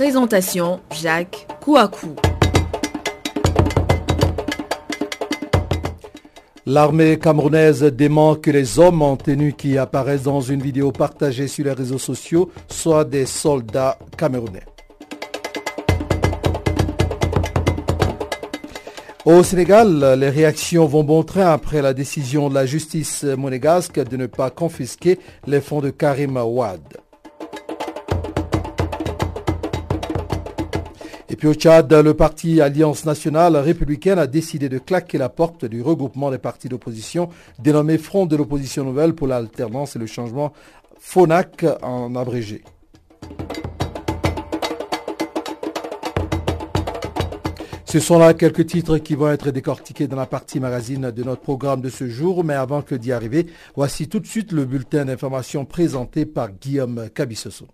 Présentation Jacques Kouakou. L'armée camerounaise dément que les hommes en tenue qui apparaissent dans une vidéo partagée sur les réseaux sociaux soient des soldats camerounais. Au Sénégal, les réactions vont bon train après la décision de la justice monégasque de ne pas confisquer les fonds de Karim Ouad. Puis au Tchad, le parti Alliance nationale républicaine a décidé de claquer la porte du regroupement des partis d'opposition dénommé Front de l'opposition nouvelle pour l'alternance et le changement FONAC en abrégé. Ce sont là quelques titres qui vont être décortiqués dans la partie magazine de notre programme de ce jour, mais avant que d'y arriver, voici tout de suite le bulletin d'information présenté par Guillaume Cabissoso.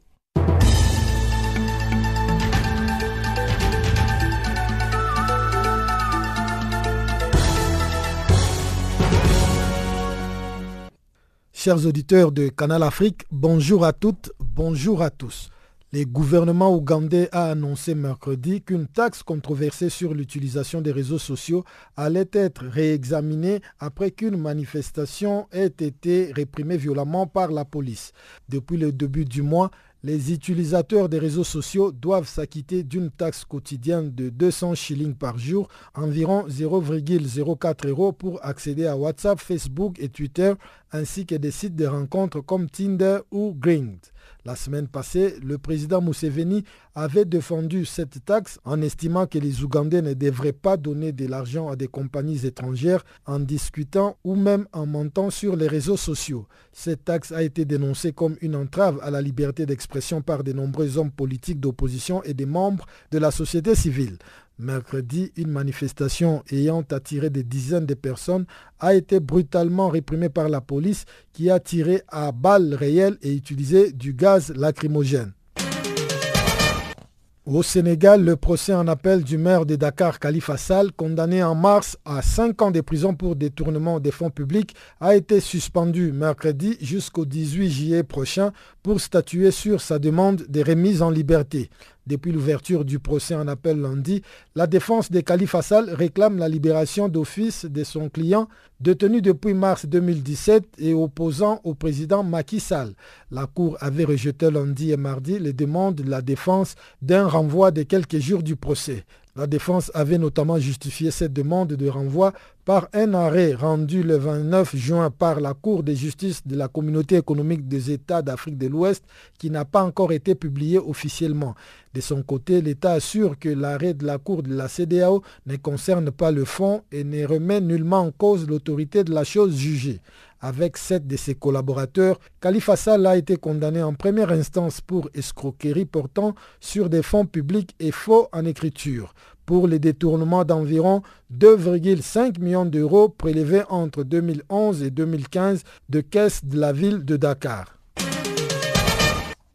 Chers auditeurs de Canal Afrique, bonjour à toutes, bonjour à tous. Le gouvernement ougandais a annoncé mercredi qu'une taxe controversée sur l'utilisation des réseaux sociaux allait être réexaminée après qu'une manifestation ait été réprimée violemment par la police. Depuis le début du mois, les utilisateurs des réseaux sociaux doivent s'acquitter d'une taxe quotidienne de 200 shillings par jour, environ 0,04 euros pour accéder à WhatsApp, Facebook et Twitter, ainsi que des sites de rencontres comme Tinder ou Grind. La semaine passée, le président Museveni avait défendu cette taxe en estimant que les Ougandais ne devraient pas donner de l'argent à des compagnies étrangères en discutant ou même en montant sur les réseaux sociaux. Cette taxe a été dénoncée comme une entrave à la liberté d'expression par de nombreux hommes politiques d'opposition et des membres de la société civile. Mercredi, une manifestation ayant attiré des dizaines de personnes a été brutalement réprimée par la police qui a tiré à balles réelles et utilisé du gaz lacrymogène. Au Sénégal, le procès en appel du maire de Dakar, Khalifa Sall, condamné en mars à 5 ans de prison pour détournement des fonds publics, a été suspendu mercredi jusqu'au 18 juillet prochain pour statuer sur sa demande de remise en liberté. Depuis l'ouverture du procès en appel lundi, la défense de Khalifa Sall réclame la libération d'office de son client détenu depuis mars 2017 et opposant au président Macky Sall. La Cour avait rejeté lundi et mardi les demandes de la défense d'un renvoi de quelques jours du procès. La défense avait notamment justifié cette demande de renvoi par un arrêt rendu le 29 juin par la Cour de justice de la Communauté économique des États d'Afrique de l'Ouest qui n'a pas encore été publié officiellement. De son côté, l'État assure que l'arrêt de la Cour de la CDAO ne concerne pas le fond et ne remet nullement en cause l'autorité de la chose jugée. Avec sept de ses collaborateurs, Khalifa Sall a été condamné en première instance pour escroquerie portant sur des fonds publics et faux en écriture pour les détournements d'environ 2,5 millions d'euros prélevés entre 2011 et 2015 de caisses de la ville de Dakar.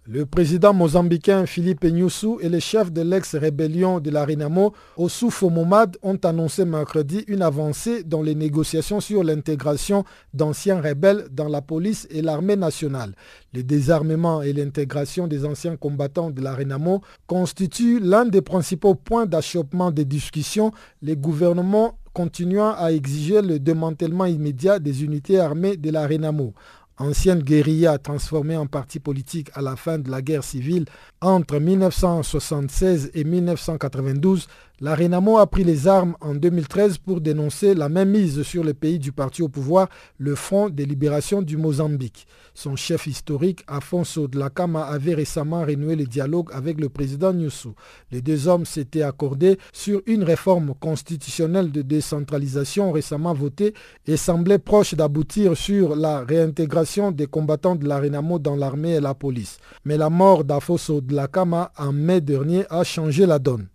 Le président mozambicain Philippe Nyusu et le chef de l'ex-rébellion de la Renamo, Ossufo Momad, ont annoncé mercredi une avancée dans les négociations sur l'intégration d'anciens rebelles dans la police et l'armée nationale. Le désarmement et l'intégration des anciens combattants de la Renamo constituent l'un des principaux points d'achoppement des discussions, les gouvernements continuant à exiger le démantèlement immédiat des unités armées de la Renamo ancienne guérilla transformée en parti politique à la fin de la guerre civile entre 1976 et 1992, La Renamo a pris les armes en 2013 pour dénoncer la même mise sur le pays du parti au pouvoir, le Front des libérations du Mozambique. Son chef historique, Afonso Dlakama, avait récemment renoué le dialogue avec le président Nyusu. Les deux hommes s'étaient accordés sur une réforme constitutionnelle de décentralisation récemment votée et semblait proche d'aboutir sur la réintégration des combattants de la Renamo dans l'armée et la police. Mais la mort d'Afonso Dlakama en mai dernier a changé la donne.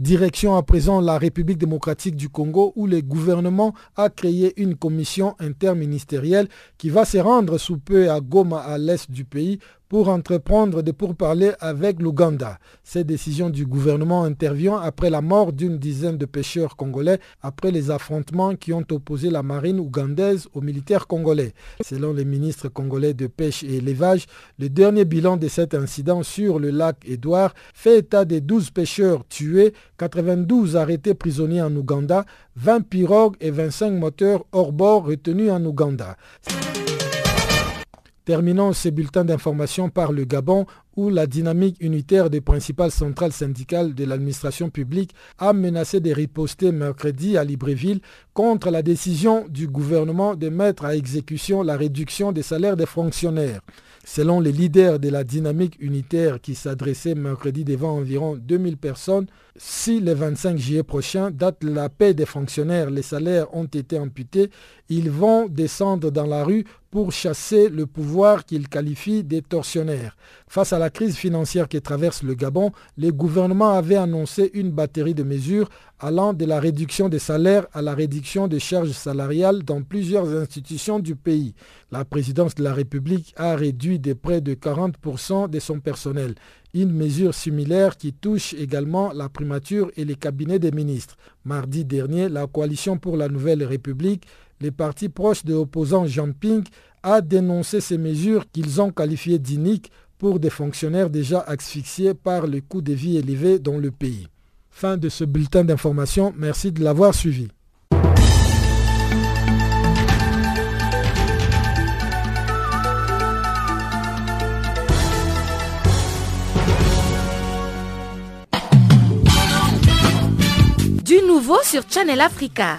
Direction à présent la République démocratique du Congo où le gouvernement a créé une commission interministérielle qui va se rendre sous peu à Goma à l'est du pays pour entreprendre des pourparlers avec l'Ouganda. Cette décision du gouvernement intervient après la mort d'une dizaine de pêcheurs congolais après les affrontements qui ont opposé la marine ougandaise aux militaires congolais. Selon le ministre congolais de pêche et élevage, le dernier bilan de cet incident sur le lac Édouard fait état des 12 pêcheurs tués, 92 arrêtés prisonniers en Ouganda, 20 pirogues et 25 moteurs hors bord retenus en Ouganda. Terminons ce bulletin d'information par le Gabon où la dynamique unitaire des principales centrales syndicales de l'administration publique a menacé de riposter mercredi à Libreville contre la décision du gouvernement de mettre à exécution la réduction des salaires des fonctionnaires. Selon les leaders de la dynamique unitaire qui s'adressaient mercredi devant environ 2000 personnes, si le 25 juillet prochain, date la paix des fonctionnaires, les salaires ont été amputés, ils vont descendre dans la rue pour chasser le pouvoir qu'ils qualifient des tortionnaires. Face à la crise financière qui traverse le Gabon, le gouvernement avait annoncé une batterie de mesures allant de la réduction des salaires à la réduction des charges salariales dans plusieurs institutions du pays. La présidence de la République a réduit de près de 40% de son personnel. Une mesure similaire qui touche également la primature et les cabinets des ministres. Mardi dernier, la coalition pour la Nouvelle République, les partis proches de l'opposant Jean Ping, a dénoncé ces mesures qu'ils ont qualifiées d'iniques pour des fonctionnaires déjà asphyxiés par le coût de vie élevé dans le pays. Fin de ce bulletin d'information. Merci de l'avoir suivi. Du nouveau sur Channel Africa.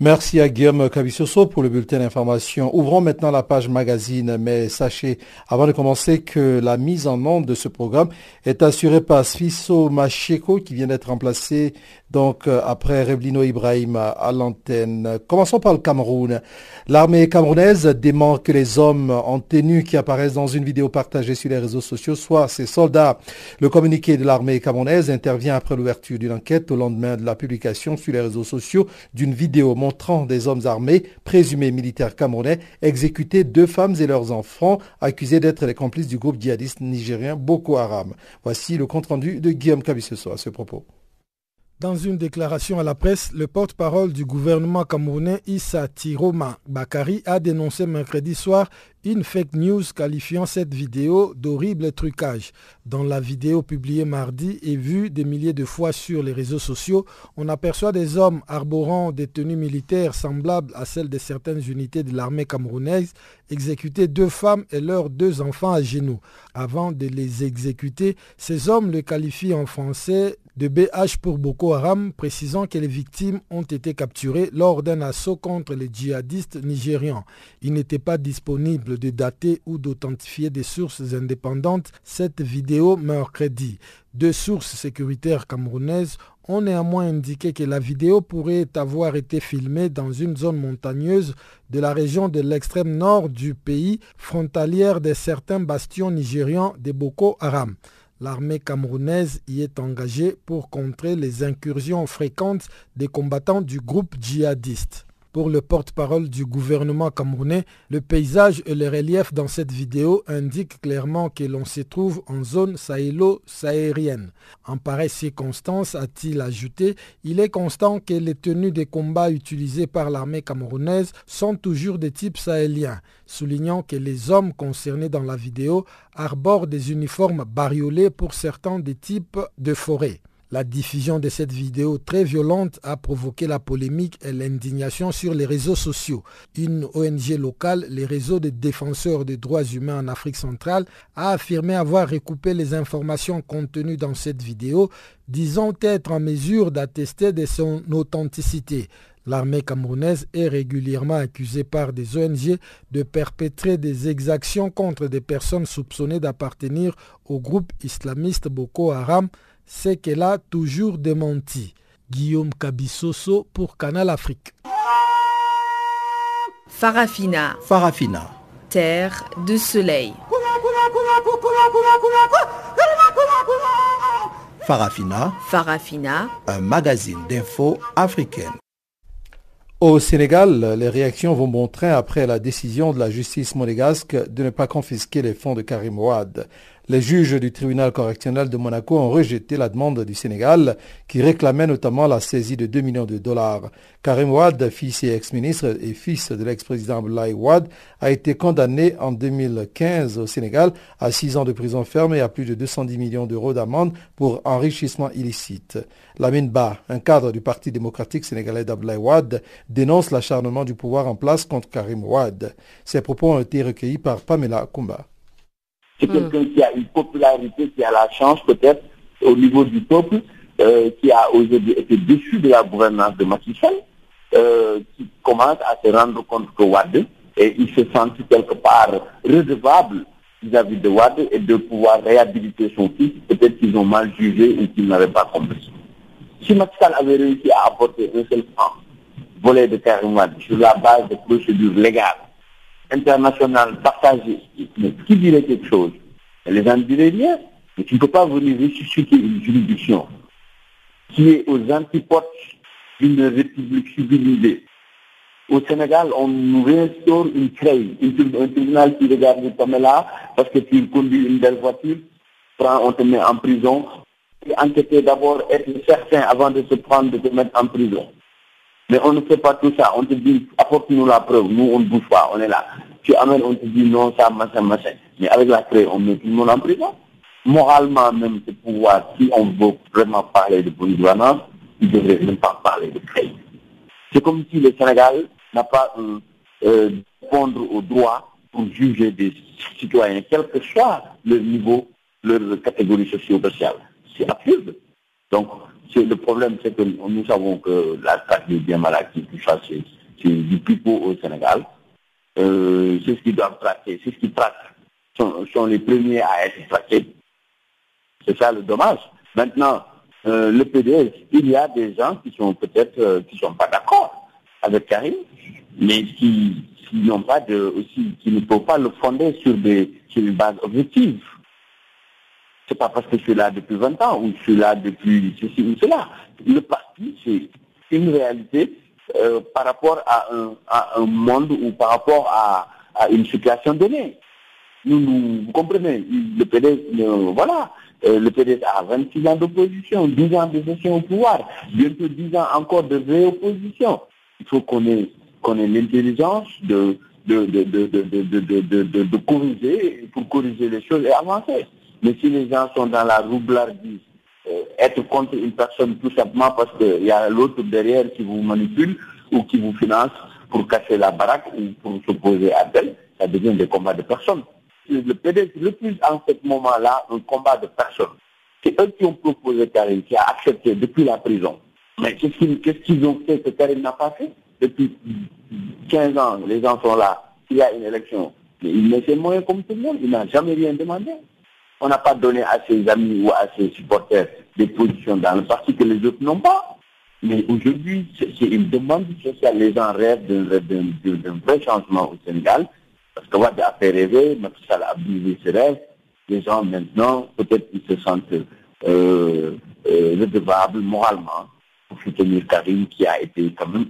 Merci à Guillaume Cavicioso pour le bulletin d'information. Ouvrons maintenant la page magazine, mais sachez, avant de commencer, que la mise en onde de ce programme est assurée par Sfiso Macheko, qui vient d'être remplacé donc euh, après Revlino Ibrahim à l'antenne. Commençons par le Cameroun. L'armée camerounaise dément que les hommes en tenue qui apparaissent dans une vidéo partagée sur les réseaux sociaux soient ses soldats. Le communiqué de l'armée camerounaise intervient après l'ouverture d'une enquête au lendemain de la publication sur les réseaux sociaux d'une vidéo montrant des hommes armés, présumés militaires camerounais, exécuter deux femmes et leurs enfants accusés d'être les complices du groupe djihadiste nigérien Boko Haram. Voici le compte-rendu de Guillaume Cabissoso à ce propos. Dans une déclaration à la presse, le porte-parole du gouvernement camerounais Issa Tiroma Bakari a dénoncé mercredi soir une fake news qualifiant cette vidéo d'horrible trucage. Dans la vidéo publiée mardi et vue des milliers de fois sur les réseaux sociaux, on aperçoit des hommes arborant des tenues militaires semblables à celles de certaines unités de l'armée camerounaise exécuter deux femmes et leurs deux enfants à genoux. Avant de les exécuter, ces hommes le qualifient en français de BH pour Boko Haram, précisant que les victimes ont été capturées lors d'un assaut contre les djihadistes nigérians. Ils n'étaient pas disponibles de dater ou d'authentifier des sources indépendantes cette vidéo mercredi. Deux sources sécuritaires camerounaises ont néanmoins indiqué que la vidéo pourrait avoir été filmée dans une zone montagneuse de la région de l'extrême nord du pays, frontalière de certains bastions nigérians de Boko Haram. L'armée camerounaise y est engagée pour contrer les incursions fréquentes des combattants du groupe djihadiste. Pour le porte-parole du gouvernement camerounais, le paysage et le relief dans cette vidéo indiquent clairement que l'on se trouve en zone sahélo-sahérienne. En pareille circonstance, a-t-il ajouté, il est constant que les tenues des combats utilisées par l'armée camerounaise sont toujours de type sahélien, soulignant que les hommes concernés dans la vidéo arborent des uniformes bariolés pour certains des types de forêts. La diffusion de cette vidéo très violente a provoqué la polémique et l'indignation sur les réseaux sociaux. Une ONG locale, les réseaux des défenseurs des droits humains en Afrique centrale, a affirmé avoir recoupé les informations contenues dans cette vidéo, disant être en mesure d'attester de son authenticité. L'armée camerounaise est régulièrement accusée par des ONG de perpétrer des exactions contre des personnes soupçonnées d'appartenir au groupe islamiste Boko Haram c'est qu'elle a toujours démenti. Guillaume Kabissoso pour Canal Afrique. Farafina. Farafina. Terre de soleil. Farafina. Farafina. Un magazine d'infos africaine. Au Sénégal, les réactions vont bon train après la décision de la justice monégasque de ne pas confisquer les fonds de Karim Ouad. Les juges du tribunal correctionnel de Monaco ont rejeté la demande du Sénégal qui réclamait notamment la saisie de 2 millions de dollars. Karim Ouad, fils et ex-ministre et fils de l'ex-président Abdoulaye Ouad, a été condamné en 2015 au Sénégal à 6 ans de prison ferme et à plus de 210 millions d'euros d'amende pour enrichissement illicite. Lamine Ba, un cadre du Parti démocratique sénégalais d'Abdoulaye Ouad, dénonce l'acharnement du pouvoir en place contre Karim Ouad. Ses propos ont été recueillis par Pamela Kumba. C'est hmm. quelqu'un qui a une popularité, qui a la chance peut-être au niveau du peuple, euh, qui a aujourd'hui été déçu de la gouvernance de Macky euh, qui commence à se rendre compte que Wade, et il se sent quelque part redevable vis-à-vis de Wade et de pouvoir réhabiliter son fils. Peut-être qu'ils ont mal jugé ou qu'ils n'avaient pas compris. Si Macky avait réussi à apporter un seul franc volé de Karim Wade sur la base de procédures légales, international partagé, qui dirait quelque chose? Les gens diraient rien. Mais tu ne peux pas venir ressusciter une juridiction qui est aux antipodes d'une république civilisée. Au Sénégal, on nous réinstaure une créée, un tribunal qui regarde Pamela parce que tu conduis une belle voiture, on te met en prison. Et enquêter d'abord, être certain avant de se prendre, de te mettre en prison. Mais on ne fait pas tout ça. On te dit, apporte-nous la preuve. Nous, on ne bouge pas. On est là. Tu amènes, on te dit non, ça, machin, machin. Mais avec la preuve, on met tout le monde en prison. Moralement, même, ce pouvoir, si on veut vraiment parler de gouvernance, il ne devrait même pas parler de crédit. C'est comme si le Sénégal n'a pas euh, euh, au droit pour juger des citoyens, quel que soit le niveau, leur catégorie socio-sociale. C'est absurde. Donc, le problème, c'est que nous savons que la traque des biens mal acquis, c'est du plus beau au Sénégal. Euh, c'est ce qui doivent traquer, c'est ce qui traquent, sont, les premiers à être traqués. C'est ça le dommage. Maintenant, euh, le PDS, il y a des gens qui sont peut-être euh, qui sont pas d'accord avec Karim, mais qui, n'ont pas de aussi qui ne peuvent pas le fonder sur des sur une base objective. C'est pas parce que je suis là depuis 20 ans ou je suis là depuis ceci ou cela. Le parti, c'est une réalité euh, par rapport à un, monde ou par rapport à, une situation donnée. Nous, nous, vous comprenez, le PDS, voilà, euh, le PDS a 26 ans d'opposition, 10 ans de gestion au pouvoir, bientôt 10 ans encore de vraie opposition. Il faut qu'on ait, ait l'intelligence de de, de, de, de, corriger, pour corriger les choses et avancer. Mais si les gens sont dans la roublardise, euh, être contre une personne tout simplement parce qu'il y a l'autre derrière qui vous manipule ou qui vous finance pour casser la baraque ou pour s'opposer à elle, ça devient des combats de personnes. Le PDS plus en ce moment-là un combat de personnes. C'est eux qui ont proposé Karim, qui a accepté depuis la prison. Mais qu'est-ce qu'ils ont fait que Karim n'a pas fait? Depuis 15 ans, les gens sont là. Il y a une élection, Mais il met ses moyens comme tout le monde. Il n'a jamais rien demandé. On n'a pas donné à ses amis ou à ses supporters des positions dans le parti que les autres n'ont pas. Mais aujourd'hui, c'est une demande sociale. Les gens rêvent d'un vrai changement au Sénégal. Parce qu'on va faire rêver, Macky Sall a brisé ses rêves. Les gens maintenant, peut-être qu'ils se sentent euh, euh, redevables moralement pour soutenir Karim qui a été quand même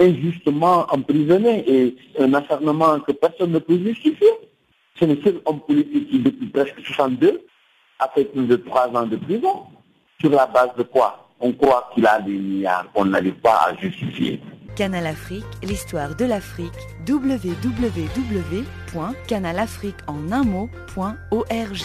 injustement emprisonné et un acharnement que personne ne peut justifier. C'est le seul homme politique qui, depuis presque 62, a fait plus de trois ans de prison. Sur la base de quoi On croit qu'il a des milliards qu'on n'arrive pas à justifier. Canal Afrique, l'histoire de l'Afrique, www.canalafriqueenunmot.org.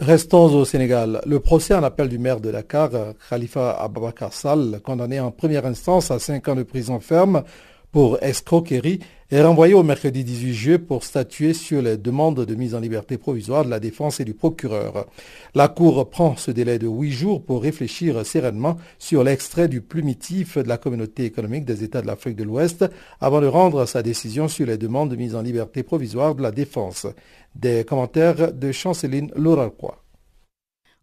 Restons au Sénégal. Le procès en appel du maire de Dakar, Khalifa Ababakar Sall, condamné en première instance à cinq ans de prison ferme pour escroquerie, est renvoyé au mercredi 18 juillet pour statuer sur les demandes de mise en liberté provisoire de la défense et du procureur. La Cour prend ce délai de huit jours pour réfléchir sereinement sur l'extrait du plumitif de la communauté économique des États de l'Afrique de l'Ouest avant de rendre sa décision sur les demandes de mise en liberté provisoire de la défense. Des commentaires de Chanceline Lauralcroix.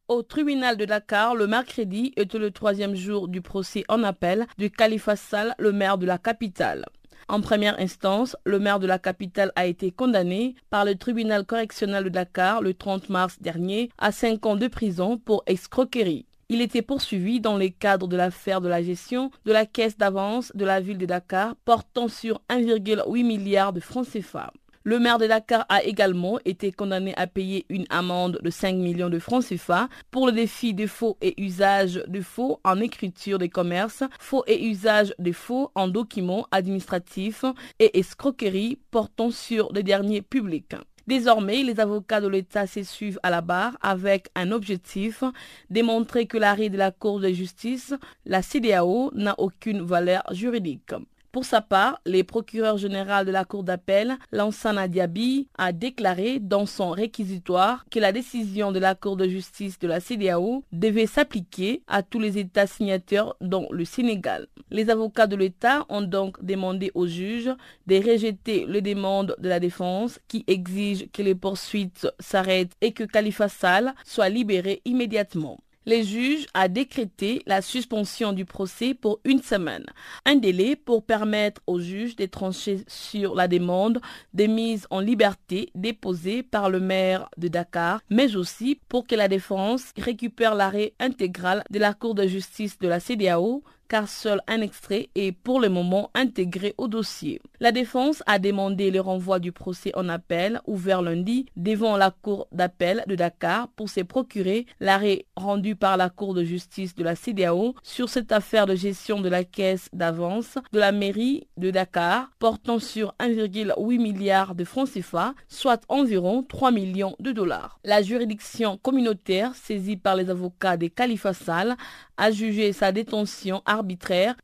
Au tribunal de Dakar, le mercredi était le troisième jour du procès en appel du Khalifa Sall, le maire de la capitale. En première instance, le maire de la capitale a été condamné par le tribunal correctionnel de Dakar le 30 mars dernier à 5 ans de prison pour escroquerie. Il était poursuivi dans le cadre de l'affaire de la gestion de la caisse d'avance de la ville de Dakar portant sur 1,8 milliard de francs CFA. Le maire de Dakar a également été condamné à payer une amende de 5 millions de francs CFA pour le défi de faux et usage de faux en écriture des commerces, faux et usage de faux en documents administratifs et escroquerie portant sur les derniers publics. Désormais, les avocats de l'État s'essuivent à la barre avec un objectif, démontrer que l'arrêt de la Cour de justice, la CDAO, n'a aucune valeur juridique. Pour sa part, le procureur général de la Cour d'appel, Lansana Diaby, a déclaré dans son réquisitoire que la décision de la Cour de justice de la CDAO devait s'appliquer à tous les États signataires dont le Sénégal. Les avocats de l'État ont donc demandé au juge de rejeter les demandes de la défense qui exigent que les poursuites s'arrêtent et que Khalifa Sall soit libéré immédiatement le juge a décrété la suspension du procès pour une semaine, un délai pour permettre au juge de trancher sur la demande de mise en liberté déposée par le maire de Dakar, mais aussi pour que la défense récupère l'arrêt intégral de la Cour de justice de la CDAO car seul un extrait est pour le moment intégré au dossier. La défense a demandé le renvoi du procès en appel ouvert lundi devant la Cour d'appel de Dakar pour se procurer l'arrêt rendu par la Cour de justice de la CDAO sur cette affaire de gestion de la caisse d'avance de la mairie de Dakar portant sur 1,8 milliard de francs CFA, soit environ 3 millions de dollars. La juridiction communautaire saisie par les avocats des Khalifa Sall a jugé sa détention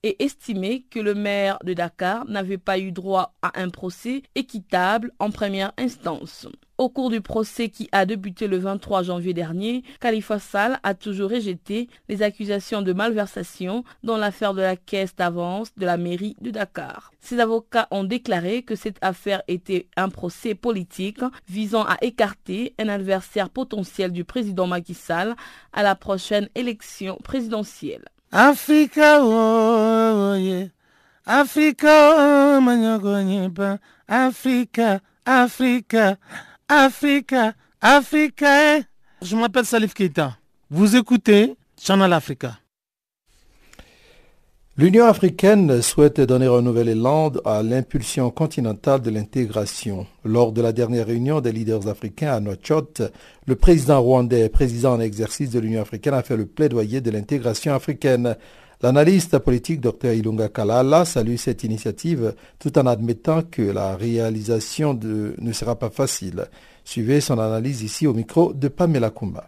et estimé que le maire de Dakar n'avait pas eu droit à un procès équitable en première instance. Au cours du procès qui a débuté le 23 janvier dernier, Khalifa Sall a toujours rejeté les accusations de malversation dans l'affaire de la caisse d'avance de la mairie de Dakar. Ses avocats ont déclaré que cette affaire était un procès politique visant à écarter un adversaire potentiel du président Macky Sall à la prochaine élection présidentielle. Africa, oh, yeah. Africa, oh, Africa, Africa. Africa, Africa. Je m'appelle Salif Keita. Vous écoutez Channel Africa. L'Union africaine souhaite donner un nouvel élan à l'impulsion continentale de l'intégration. Lors de la dernière réunion des leaders africains à Nouakchott, le président rwandais, président en exercice de l'Union africaine, a fait le plaidoyer de l'intégration africaine. L'analyste politique Dr Ilunga Kalala salue cette initiative tout en admettant que la réalisation ne sera pas facile. Suivez son analyse ici au micro de Pamela Kumba.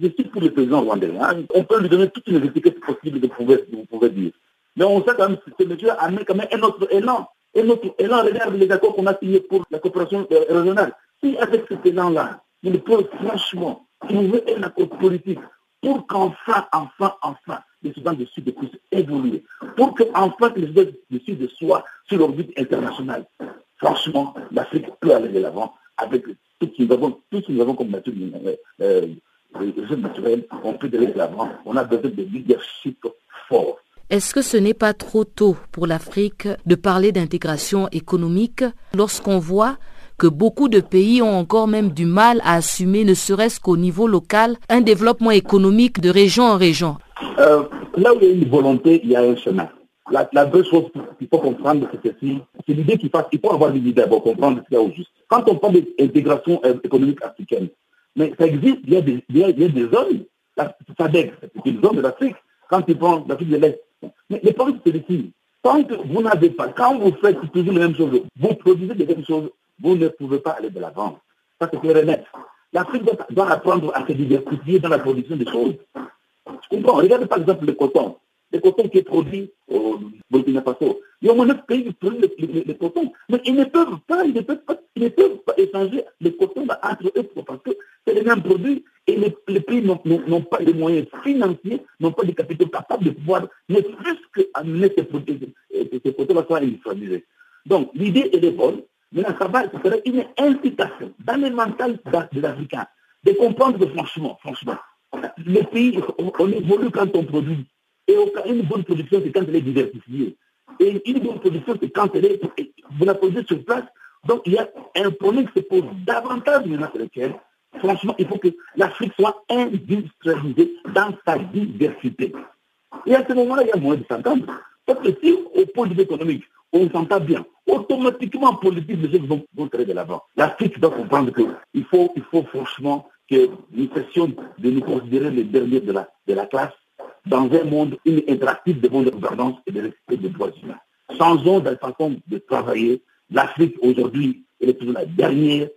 Je suis pour le président rwandais. Hein. On peut lui donner toutes les étiquettes possibles de pouvoir, vous pouvez dire. Mais on sait quand même que ce monsieur a mis quand même un autre élan. Un autre élan, regarde les accords qu'on a signés pour la coopération euh, régionale. Si avec cet élan-là, il peut franchement trouver un accord politique pour qu'enfin, enfin, enfin, les Soudan du Sud puissent évoluer, pour qu'enfin les Soudan du Sud soient sur l'orbite internationale. franchement, l'Afrique peut aller de l'avant avec tout ce que nous avons, tout ce que nous avons comme nature euh, naturelle, on peut aller de l'avant. On a besoin de leadership fort. Est-ce que ce n'est pas trop tôt pour l'Afrique de parler d'intégration économique lorsqu'on voit que beaucoup de pays ont encore même du mal à assumer, ne serait-ce qu'au niveau local, un développement économique de région en région? Euh, Là où il y a une volonté, il y a un chemin. La, la deux choses qu'il faut comprendre, c'est ceci. C'est l'idée qu'il faut, faut avoir l'idée d'abord, comprendre ce qu'il y a au juste. Quand on parle d'intégration euh, économique africaine, mais ça existe, il y a des, il y a, des zones, c'est une zone de l'Afrique. Quand tu prends l'Afrique de l'Est, mais le problème, c'est ici. Tant vous n'avez pas, quand vous faites toujours les mêmes choses, vous produisez les mêmes choses, vous ne pouvez pas aller de l'avant. Ça, c'est net. L'Afrique doit, apprendre à se diversifier dans la production des choses. Je comprends. Regardez par exemple le coton. Le coton qui est produit au Burkina Faso. Il y a au moins 9 pays qui produisent le, coton. Mais ils ne peuvent pas, ils ne peuvent pas, ils ne peuvent pas échanger le coton entre eux parce que c'est les mêmes produits et les, les pays n'ont pas les moyens financiers, n'ont pas les capitaux capables de pouvoir ne plus qu'amener ces produits, ces cotons soient industrialisés. Donc l'idée elle est bonne, mais ça va, ce serait une incitation dans le mental des Africains de comprendre que franchement, franchement, le pays, on, évolue quand on produit. Et une bonne production, c'est quand elle est diversifiée. Et une bonne production, c'est quand elle est, vous la produisez sur place. Donc il y a un problème qui se pose davantage maintenant sur lequel, franchement, il faut que l'Afrique soit industrialisée dans sa diversité. Et à ce moment-là, il y a moins de s'entendre. Parce que si, au point de vue économique, on s'entend bien, automatiquement, politique, les choses vont, vont de l'avant. L'Afrique doit comprendre qu'il faut, il faut franchement que nous cessions de nous considérer les derniers de la, de la classe dans un monde interactif de bonne gouvernance et de respect des droits humains. Changeons de façon de travailler. L'Afrique, aujourd'hui, est toujours la dernière.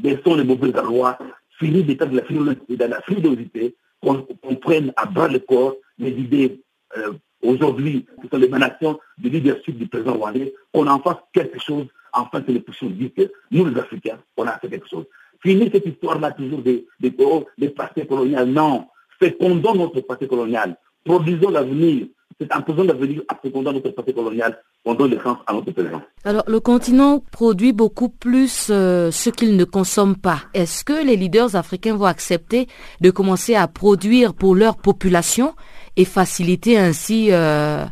Baissons les mauvais lois. Fini d'état de la, frilosité. Qu'on prenne à bras le corps les idées euh, aujourd'hui, qui sont l'émanation du leadership du président Rwandais, qu'on en fasse quelque chose, enfin que les puissions dire que nous, les Africains, on a fait quelque chose. Fini cette histoire-là toujours des, des, passés coloniaux. Non, fécondons notre passé colonial, produisons l'avenir. C'est en faisant l'avenir, en fécondant notre passé colonial, on donne le à notre présent. Alors, le continent produit beaucoup plus euh, ce qu'il ne consomme pas. Est-ce que les leaders africains vont accepter de commencer à produire pour leur population et faciliter ainsi euh,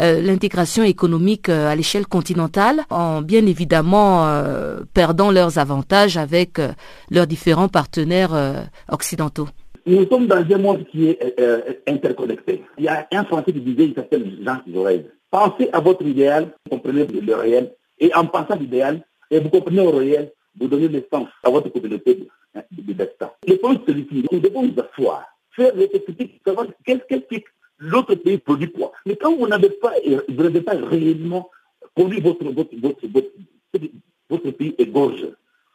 euh, l'intégration économique à l'échelle continentale en bien évidemment perdant leurs avantages avec leurs différents partenaires occidentaux? Nous sommes dans un monde qui est interconnecté. Il y a un français qui disait, il s'appelle Jean Jaurès, pensez à votre idéal, vous comprenez le réel, et en pensant à l'idéal, et vous comprenez au réel, vous donnez naissance à votre communauté de destin. Le point c'est celui-ci, nous devons nous asseoir, faire des critiques, savoir qu'est-ce qu'est l'autre pays produit quoi. Mais quand vous n'avez pas, vous n'avez pas réellement conduit votre, votre, votre, votre, votre pays égorge.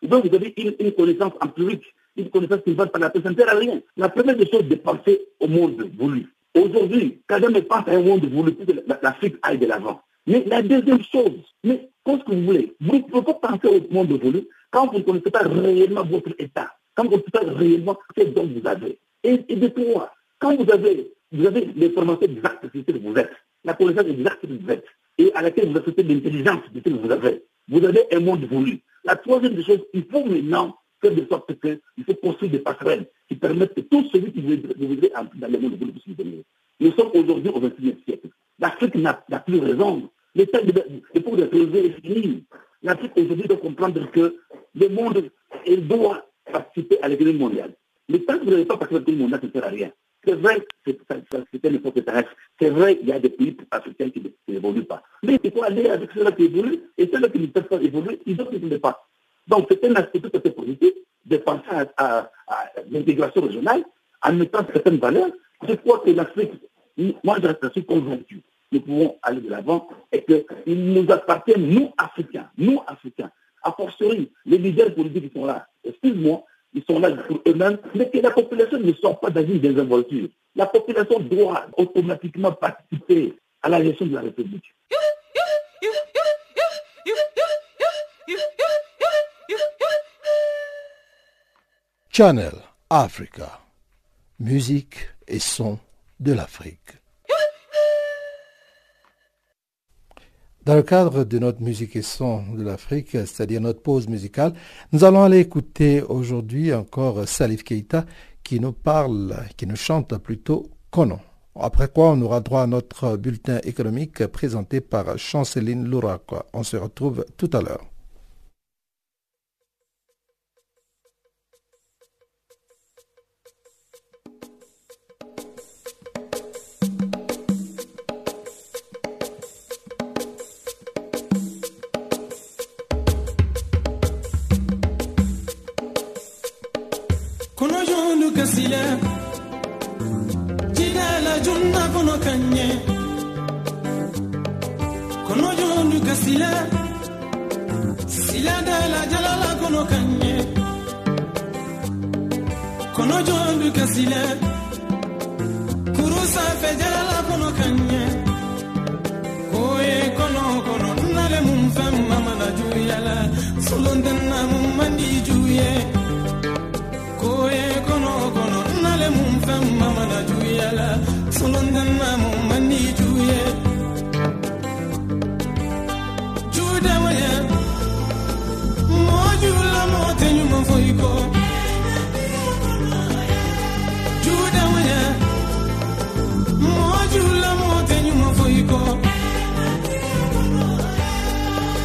Donc vous avez une, une connaissance empirique, une connaissance va pas la peine, ça ne sert à rien. La première des choses, de penser au monde voulu. Aujourd'hui, Kagame pense à un monde voulu que l'Afrique aille de l'avant. Mais la deuxième chose, mais qu'est-ce que vous voulez? Vous ne pouvez pas penser au monde voulu quand vous ne connaissez pas réellement votre État, quand vous ne connaissez pas réellement ce dont vous avez. Et, et de trois, quand vous avez vous avez l'information exacte de ce que vous êtes, la connaissance exacte de ce que vous êtes, et à laquelle vous associez l'intelligence de ce que vous avez. Vous avez un monde voulu. La troisième des choses, il faut maintenant faire de sorte qu'il faut construire des passerelles qui permettent que tout celui qui voudrait entrer dans le monde puisse venir. Nous sommes aujourd'hui au XXIe siècle. L'Afrique n'a plus raison. L'état de est. L'Afrique aujourd'hui doit comprendre que le monde doit participer à l'économie mondiale. Mais tant que vous n'avez pas participé à l'économie mondiale, ça ne sert à rien. C'est vrai, c'est une époque terrestre. C'est vrai, il y a des pays africains qui n'évoluent pas. Mais il faut aller avec ceux-là qui évoluent et ceux-là qui ne peuvent pas évoluer, ils ne évoluent pas. Donc c'est un aspect tout à fait positif de penser à, l'intégration régionale en mettant certaines valeurs. Je crois que l'Afrique, moi je suis convaincu, nous pouvons aller de l'avant et qu'il nous appartient, nous Africains, nous Africains, a fortiori les leaders politiques qui sont là, excuse-moi, ils sont là pour eux-mêmes, mais que la population ne sort pas dans une désinvolture. La population doit automatiquement participer à la gestion de la République. Channel Africa. Musique et son de l'Afrique. Dans le cadre de notre musique et son de l'Afrique, c'est-à-dire notre pause musicale, nous allons aller écouter aujourd'hui encore Salif Keita qui nous parle, qui nous chante plutôt Kono. Après quoi, on aura droit à notre bulletin économique présenté par Chanceline Lourac. On se retrouve tout à l'heure. nye kono jondu ka sila sila dala jalala kono kanye. Kono jondu ka sila kuru sanfɛ jalala kono kanye. Koye kono kono nale mun fɛn mamana juyala solondenna mun mandi juye. Koye kono kono nale mun mama mamana juyala juda maya mo mo tenyu mo juda maya mo mo tenyu mo foiko.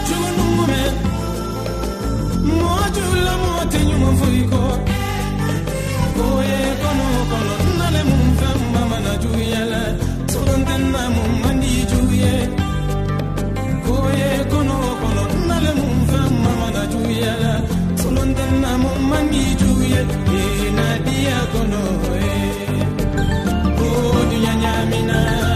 Junu mo mo jula mo tenyu Oh yeah. Nadiya kono, oh eh. dunya nyamina.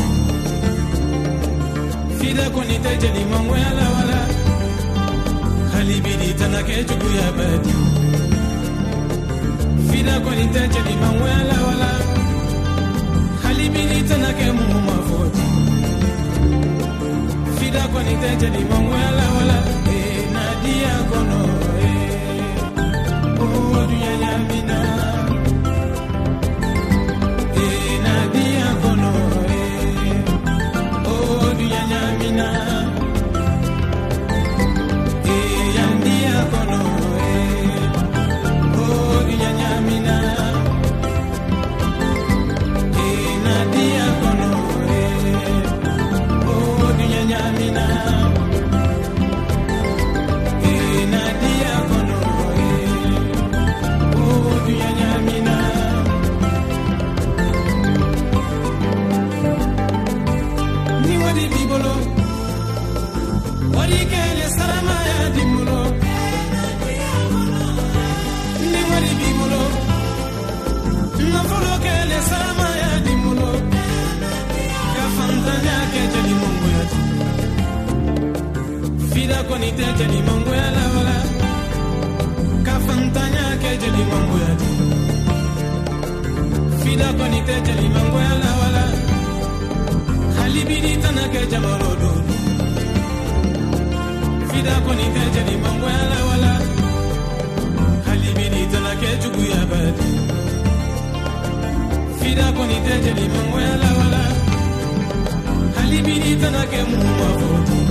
fida koni tɛ jelimangoya la wala. Halibidi tana kɛ juguya badi. Fida koni tɛ jelimangoya la wala. Halibidi tana kɛ mumu ma fɔti fida koni tɛ jelimangoya la wala. Eh, nadiya kɔnɔ eh, o duɲa ɲamina night. biloko koni te jeli mangu ya laola kafantanya ke jeli mangu ya di fidako ni te jeli mangu ya laola halibidi tana ke jamaro dodo fidako ni te jeli mangu ya laola halibidi tana ke jugu ya badi. Fidako ni te jeli mangu ya laola halibidi tana ke mu mafoti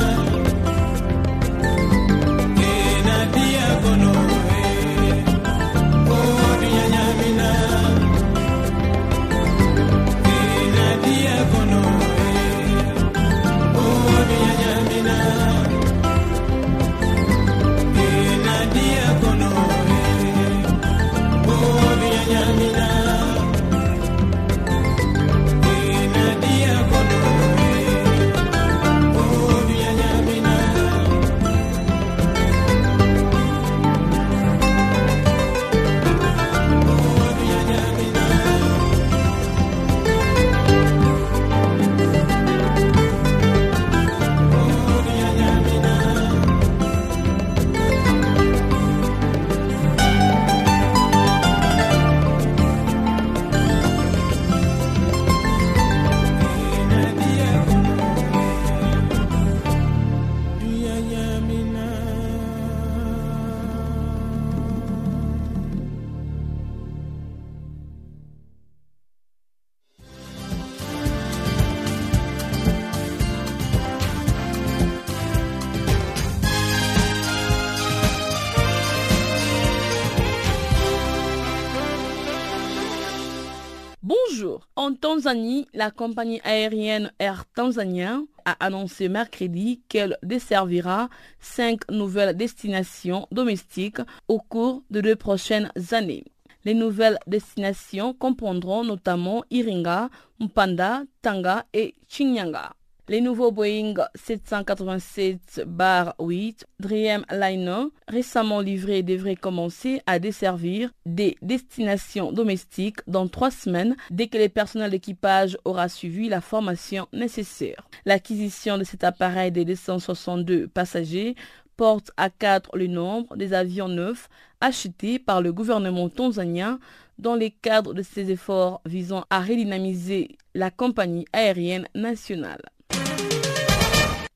La compagnie aérienne Air Tanzania a annoncé mercredi qu'elle desservira cinq nouvelles destinations domestiques au cours de deux prochaines années. Les nouvelles destinations comprendront notamment Iringa, Mpanda, Tanga et Chinyanga. Les nouveaux Boeing 787-8 Dreamliner récemment livrés devraient commencer à desservir des destinations domestiques dans trois semaines dès que le personnel d'équipage aura suivi la formation nécessaire. L'acquisition de cet appareil de 262 passagers porte à quatre le nombre des avions neufs achetés par le gouvernement tanzanien dans le cadre de ses efforts visant à redynamiser la compagnie aérienne nationale.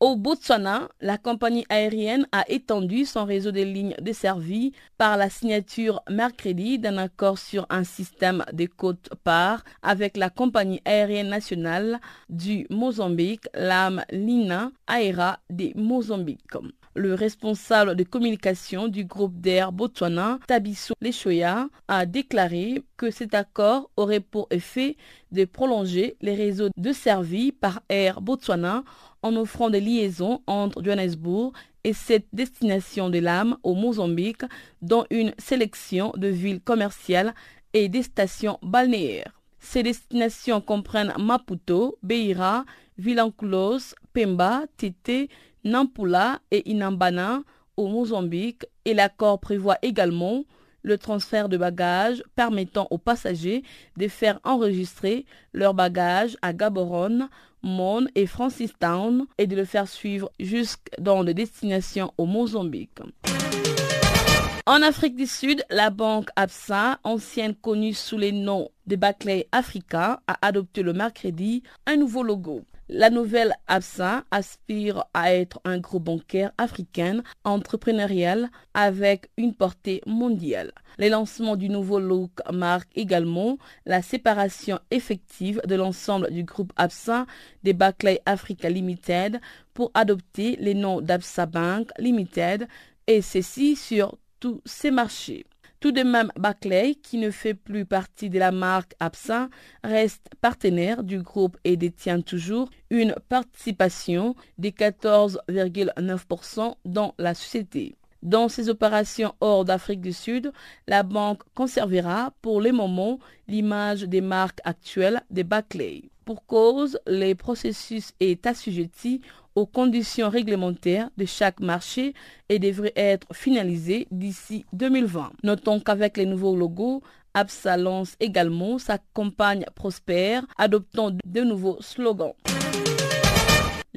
Au Botswana, la compagnie aérienne a étendu son réseau de lignes desservies par la signature mercredi d'un accord sur un système de côte part avec la compagnie aérienne nationale du Mozambique, l'AM Lina Aera de Mozambique. Le responsable de communication du groupe d'air Botswana, Tabiso Leshoya, a déclaré que cet accord aurait pour effet de prolonger les réseaux desservis par Air Botswana en offrant des liaisons entre Johannesburg et cette destination de l'âme au Mozambique, dont une sélection de villes commerciales et des stations balnéaires. Ces destinations comprennent Maputo, Beira, Vilanculos, Pemba, Tete, Nampula et Inambana au Mozambique et l'accord prévoit également le transfert de bagages permettant aux passagers de faire enregistrer leurs bagages à Gaborone, Mon et Francistown et de le faire suivre jusque dans des destinations au Mozambique. En Afrique du Sud, la banque ABSA, ancienne connue sous les noms de Barclays Africa, a adopté le mercredi un nouveau logo. La nouvelle ABSA aspire à être un groupe bancaire africain entrepreneurial avec une portée mondiale. Le lancement du nouveau look marque également la séparation effective de l'ensemble du groupe ABSA des Barclays Africa Limited pour adopter les noms d'ABSA Bank Limited et ceci sur tous ces marchés. Tout de même, Barclay, qui ne fait plus partie de la marque Absa, reste partenaire du groupe et détient toujours une participation de 14,9% dans la société. Dans ses opérations hors d'Afrique du Sud, la banque conservera pour le moment l'image des marques actuelles de Barclay. Pour cause, le processus est assujetti conditions réglementaires de chaque marché et devrait être finalisé d'ici 2020. Notons qu'avec les nouveaux logos, ABSA lance également sa campagne prospère, adoptant de nouveaux slogans.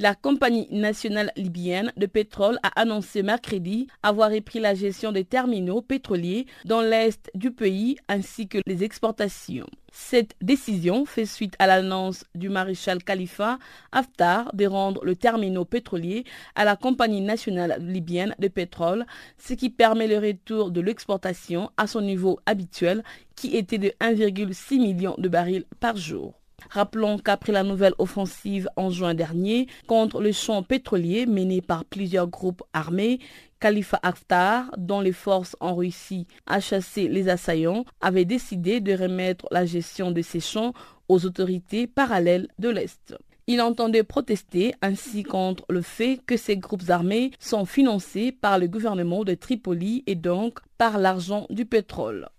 La compagnie nationale libyenne de pétrole a annoncé mercredi avoir repris la gestion des terminaux pétroliers dans l'est du pays ainsi que les exportations. Cette décision fait suite à l'annonce du maréchal Khalifa Haftar de rendre le terminal pétrolier à la compagnie nationale libyenne de pétrole, ce qui permet le retour de l'exportation à son niveau habituel qui était de 1,6 million de barils par jour. Rappelons qu'après la nouvelle offensive en juin dernier contre le champ pétrolier mené par plusieurs groupes armés, Khalifa Haftar, dont les forces en Russie a chassé les assaillants, avait décidé de remettre la gestion de ces champs aux autorités parallèles de l'Est. Il entendait protester ainsi contre le fait que ces groupes armés sont financés par le gouvernement de Tripoli et donc par l'argent du pétrole.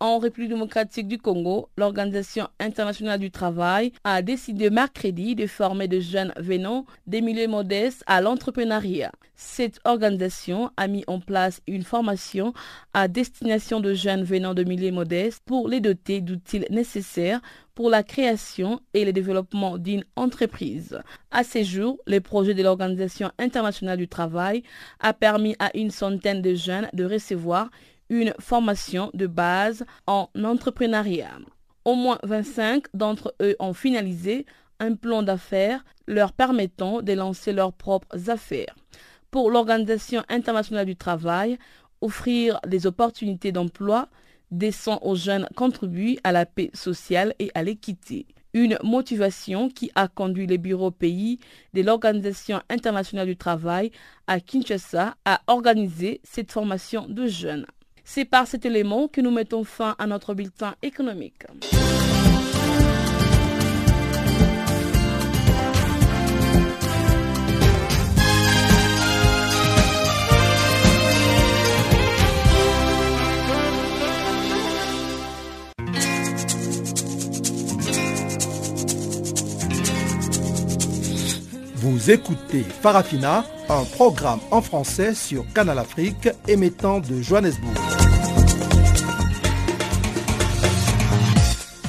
En République démocratique du Congo, l'Organisation internationale du travail a décidé mercredi de former de jeunes venant des milieux modestes à l'entrepreneuriat. Cette organisation a mis en place une formation à destination de jeunes venant de milieux modestes pour les doter d'outils nécessaires pour la création et le développement d'une entreprise. À ce jour, le projet de l'Organisation internationale du travail a permis à une centaine de jeunes de recevoir une formation de base en entrepreneuriat. Au moins 25 d'entre eux ont finalisé un plan d'affaires leur permettant de lancer leurs propres affaires. Pour l'Organisation internationale du travail, offrir des opportunités d'emploi décent aux jeunes contribue à la paix sociale et à l'équité. Une motivation qui a conduit les bureaux pays de l'Organisation internationale du travail à Kinshasa à organiser cette formation de jeunes. C'est par cet élément que nous mettons fin à notre bulletin économique. Vous écoutez Farafina, un programme en français sur Canal Afrique émettant de Johannesburg.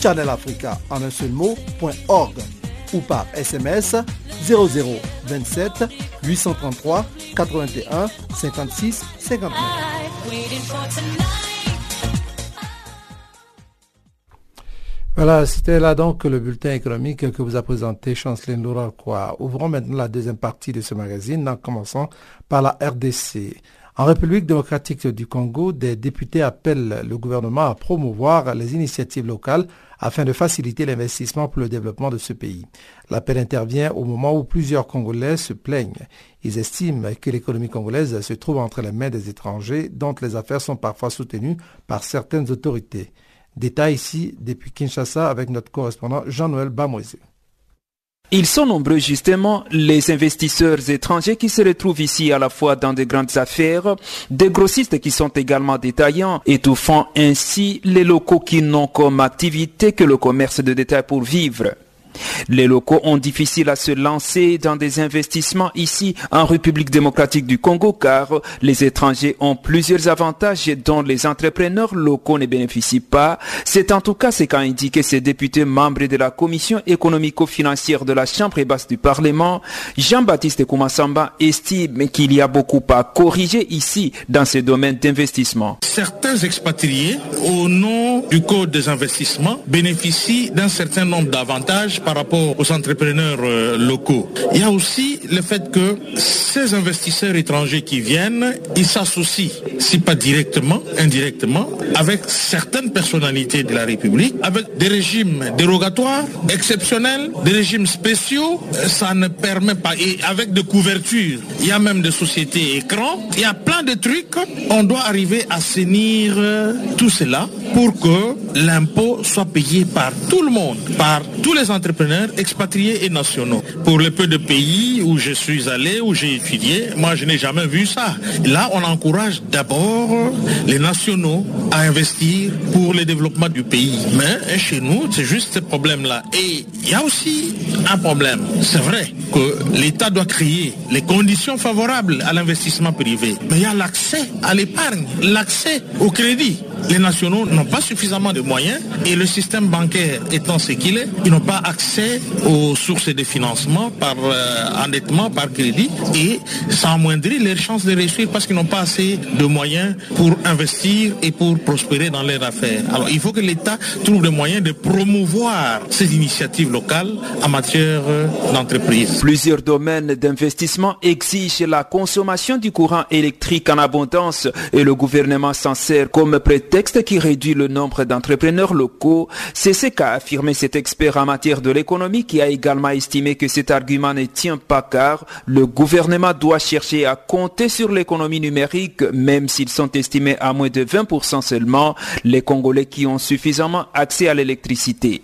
farafina.channelafrica en un seul mot, ou par SMS 0027 833 81 56 59. Voilà, c'était là donc le bulletin économique que vous a présenté Chanceline Laura Quoi. Ouvrons maintenant la deuxième partie de ce magazine en commençant par la RDC. En République démocratique du Congo, des députés appellent le gouvernement à promouvoir les initiatives locales afin de faciliter l'investissement pour le développement de ce pays. L'appel intervient au moment où plusieurs Congolais se plaignent. Ils estiment que l'économie congolaise se trouve entre les mains des étrangers dont les affaires sont parfois soutenues par certaines autorités. Détail ici depuis Kinshasa avec notre correspondant Jean-Noël Bamoisé. Ils sont nombreux justement, les investisseurs étrangers qui se retrouvent ici à la fois dans de grandes affaires, des grossistes qui sont également détaillants, étouffant ainsi les locaux qui n'ont comme activité que le commerce de détail pour vivre. Les locaux ont difficile à se lancer dans des investissements ici en République démocratique du Congo car les étrangers ont plusieurs avantages dont les entrepreneurs locaux ne bénéficient pas. C'est en tout cas ce qu'a indiqué ces députés membres de la commission économico-financière de la Chambre basse du Parlement. Jean-Baptiste Koumassamba estime qu'il y a beaucoup à corriger ici dans ce domaine d'investissement. Certains expatriés, au nom du Code des investissements, bénéficient d'un certain nombre d'avantages par rapport aux entrepreneurs euh, locaux. Il y a aussi le fait que ces investisseurs étrangers qui viennent, ils s'associent, si pas directement, indirectement, avec certaines personnalités de la République, avec des régimes dérogatoires, exceptionnels, des régimes spéciaux. Ça ne permet pas, et avec des couvertures, il y a même des sociétés écrans, il y a plein de trucs. On doit arriver à saisir euh, tout cela pour que l'impôt soit payé par tout le monde, par tous les expatriés et nationaux. Pour le peu de pays où je suis allé, où j'ai étudié, moi je n'ai jamais vu ça. Là, on encourage d'abord les nationaux à investir pour le développement du pays. Mais chez nous, c'est juste ce problème-là. Et il y a aussi un problème. C'est vrai que l'État doit créer les conditions favorables à l'investissement privé. Mais il y a l'accès à l'épargne, l'accès au crédit les nationaux n'ont pas suffisamment de moyens et le système bancaire étant ce qu'il est, ils n'ont pas accès aux sources de financement par euh, endettement, par crédit et ça amoindrit leurs chances de réussir parce qu'ils n'ont pas assez de moyens pour investir et pour prospérer dans leurs affaires. Alors il faut que l'État trouve des moyens de promouvoir ces initiatives locales en matière euh, d'entreprise. Plusieurs domaines d'investissement exigent la consommation du courant électrique en abondance et le gouvernement s'en sert comme prétexte texte qui réduit le nombre d'entrepreneurs locaux. C'est ce qu'a affirmé cet expert en matière de l'économie qui a également estimé que cet argument ne tient pas car le gouvernement doit chercher à compter sur l'économie numérique même s'ils sont estimés à moins de 20% seulement les Congolais qui ont suffisamment accès à l'électricité.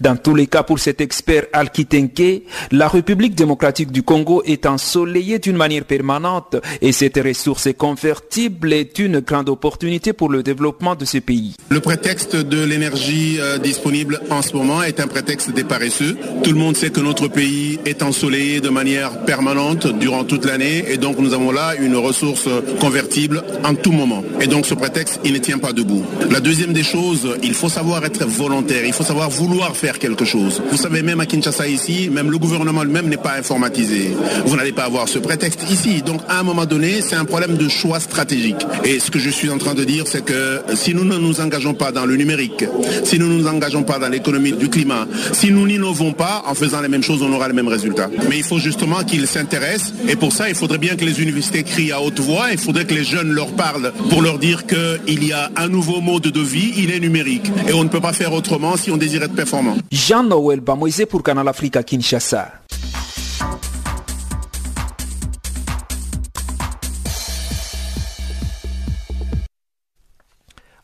Dans tous les cas, pour cet expert Alkitenke, la République démocratique du Congo est ensoleillée d'une manière permanente et cette ressource convertible est une grande opportunité pour le développement de ce pays. Le prétexte de l'énergie euh, disponible en ce moment est un prétexte des paresseux. Tout le monde sait que notre pays est ensoleillé de manière permanente durant toute l'année et donc nous avons là une ressource convertible en tout moment. Et donc ce prétexte, il ne tient pas debout. La deuxième des choses, il faut savoir être volontaire, il faut savoir vouloir faire quelque chose. Vous savez, même à Kinshasa ici, même le gouvernement lui-même n'est pas informatisé. Vous n'allez pas avoir ce prétexte ici. Donc, à un moment donné, c'est un problème de choix stratégique. Et ce que je suis en train de dire, c'est que si nous ne nous engageons pas dans le numérique, si nous ne nous engageons pas dans l'économie du climat, si nous n'innovons pas en faisant les mêmes choses, on aura le même résultat. Mais il faut justement qu'ils s'intéressent. Et pour ça, il faudrait bien que les universités crient à haute voix. Il faudrait que les jeunes leur parlent pour leur dire qu'il y a un nouveau mode de vie, il est numérique. Et on ne peut pas faire autrement si on désire être Jean-Noël Bamoise pour Canal Africa Kinshasa.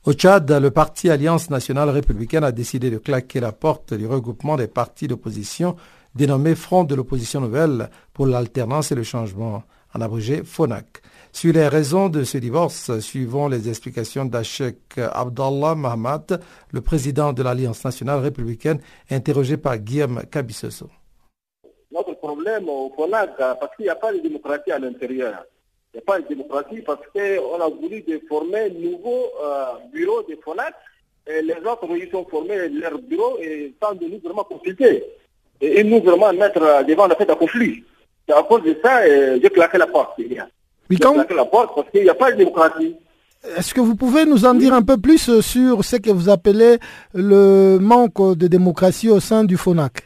Au Tchad, le parti Alliance nationale républicaine a décidé de claquer la porte du regroupement des partis d'opposition dénommé Front de l'opposition nouvelle pour l'alternance et le changement, en abrégé FONAC. Sur les raisons de ce divorce, suivant les explications d'Achek Abdallah Mahmoud, le président de l'Alliance nationale républicaine, interrogé par Guillaume Cabissoso. Notre problème au FONAC, parce qu'il n'y a pas de démocratie à l'intérieur. Il n'y a pas de démocratie parce qu'on a voulu former un nouveau euh, bureau de FONAC et les autres, ils ont formé leur bureau et sans de nous vraiment consulter. Et, nous vraiment mettre devant le fait d'un conflit. C'est à cause de ça, j'ai claqué la porte. Oui, quand... claqué la porte parce qu'il n'y a pas de démocratie. Est-ce que vous pouvez nous en dire un peu plus sur ce que vous appelez le manque de démocratie au sein du FONAC?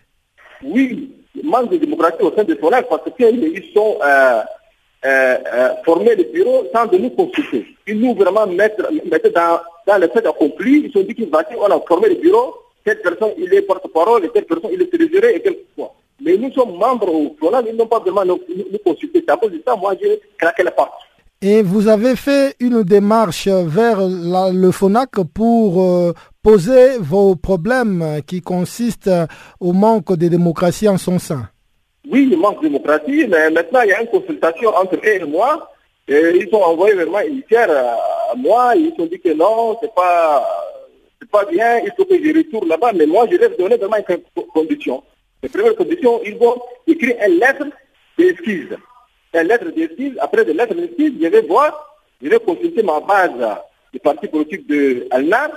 Oui, le manque de démocratie au sein du FONAC parce qu'ils sont euh, euh, euh, former le bureau sans de nous consulter. Ils nous vraiment mettent, dans, dans le fait accompli. Ils ont dit qu'ils on a formé le bureau, cette personne il est porte-parole, et cette personne il est trésorier et quelquefois. Mais nous sommes membres au FONAC, ils n'ont pas vraiment nous, nous consulter. C'est à cause de ça, moi j'ai craqué la porte. Et vous avez fait une démarche vers le FONAC pour euh, poser vos problèmes qui consistent au manque de démocratie en son sein. Oui, il manque de démocratie, mais maintenant il y a une consultation entre eux et moi. Et ils ont envoyé vraiment une tiers à moi. Ils ont dit que non, c'est pas, pas bien, il faut que je retourne là-bas. Mais moi, je vais donner vraiment une condition. La première condition, ils vont écrire une lettre d'excuse. Une lettre d'excuse. Après de lettre d'excuse, je vais voir, je vais consulter ma base du parti politique de Alnar,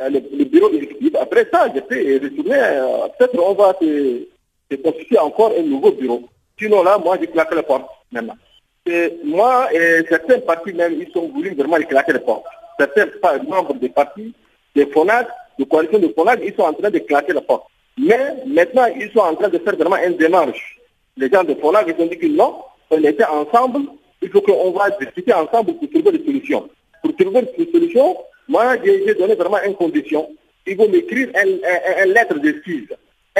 euh, le, bureau exécutif. Après ça, je peux retourner. Euh, peut-être on va se constituer encore un nouveau bureau. Sinon là, moi, j'ai claqué la porte maintenant. Moi et certains partis même, ils sont voulu vraiment claquer les portes. Certains membres des partis, des FONAD, de coalition de FONAD, ils sont en train de claquer la porte. Mais maintenant, ils sont en train de faire vraiment une démarche. Les gens de FONAD, ils ont dit que non, on était ensemble, il faut qu'on va discuter ensemble pour trouver des solutions. Pour trouver des solutions, moi, j'ai donné vraiment une condition. Ils vont m'écrire une, une, une lettre d'excuse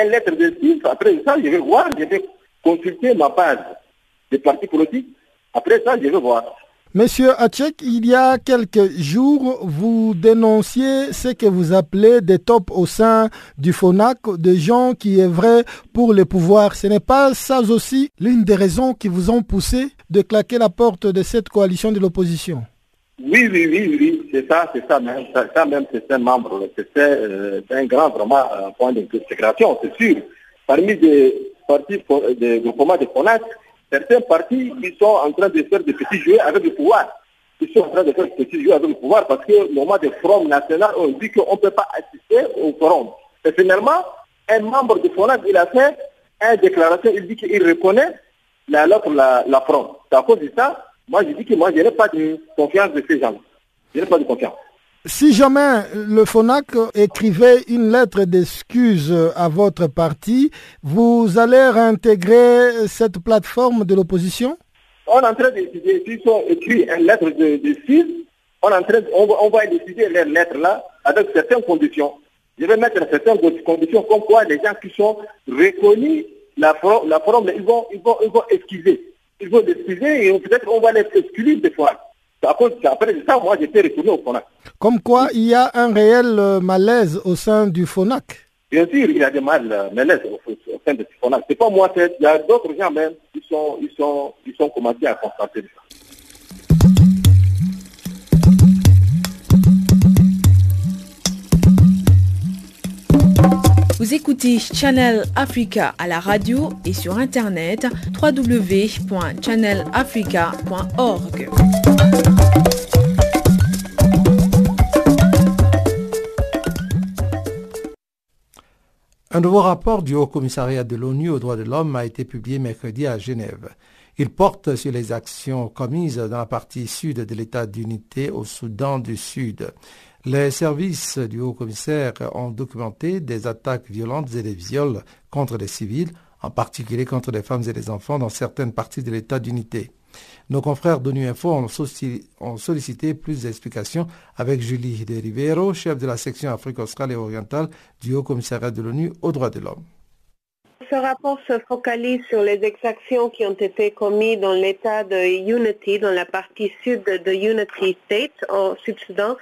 une lettre de style. Après ça, je vais voir, je vais consulter ma base des partis politiques. Après ça, je vais voir. Monsieur Hachek, il y a quelques jours, vous dénonciez ce que vous appelez des tops au sein du FONAC, des gens qui œuvraient pour le pouvoir. Ce n'est pas ça aussi l'une des raisons qui vous ont poussé de claquer la porte de cette coalition de l'opposition? Oui, oui, oui, oui, c'est ça, c'est ça même, ça, même c'est un membre, c'est euh, un grand vraiment euh, point d'intégration, c'est sûr. Parmi les partis des groupements de FONAC, certains partis qui sont en train de faire des petits jeux avec le pouvoir. Ils sont en train de faire des petits jeux avec le pouvoir parce que au moment des forums nationaux, on dit qu'on ne peut pas assister au forum. Et finalement, un membre de FONAC, il a fait une déclaration, il dit qu'il reconnaît la, la, la, la. C'est à cause de ça moi, je dis que moi, je n'ai pas de confiance de ces gens. Je n'ai pas de confiance. Si jamais le FONAC écrivait une lettre d'excuse à votre parti, vous allez réintégrer cette plateforme de l'opposition? On est en train d'étudier, s'ils ont écrit une lettre d'excuse, on, on, va décider les lettres-là avec certaines conditions. Je vais mettre certaines conditions comme quoi les gens qui sont reconnus la la forme ils, vont, ils, vont, ils vont excuser ils vont décider et peut-être on va les exclure des fois. Après ça, moi, j'étais retourné au FONAC. Comme quoi, il y a un réel euh, malaise au sein du FONAC Bien sûr, il y a des mal, euh, malaises au, sein du FONAC. Ce n'est pas moi, il y a d'autres gens même qui sont, ils sont, ils sont commencés à constater ça. Vous écoutez Channel Africa à la radio et sur internet www.channelafrica.org. Un nouveau rapport du Haut Commissariat de l'ONU aux droits de l'homme a été publié mercredi à Genève. Il porte sur les actions commises dans la partie sud de l'État d'unité au Soudan du Sud. Les services du haut-commissaire ont documenté des attaques violentes et des viols contre les civils, en particulier contre les femmes et les enfants dans certaines parties de l'État d'unité. Nos confrères d'ONU Info ont sollicité plus d'explications avec Julie De Rivero, chef de la section Afrique australe et orientale du Haut-Commissariat de l'ONU aux droits de l'homme. Ce rapport se focalise sur les exactions qui ont été commises dans l'état de Unity, dans la partie sud de Unity State, au Sud-Soudan,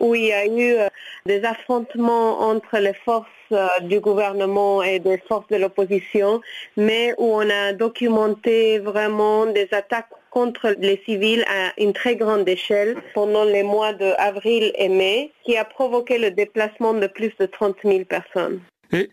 où il y a eu euh, des affrontements entre les forces euh, du gouvernement et des forces de l'opposition, mais où on a documenté vraiment des attaques contre les civils à une très grande échelle pendant les mois d'avril et mai, qui a provoqué le déplacement de plus de 30 000 personnes.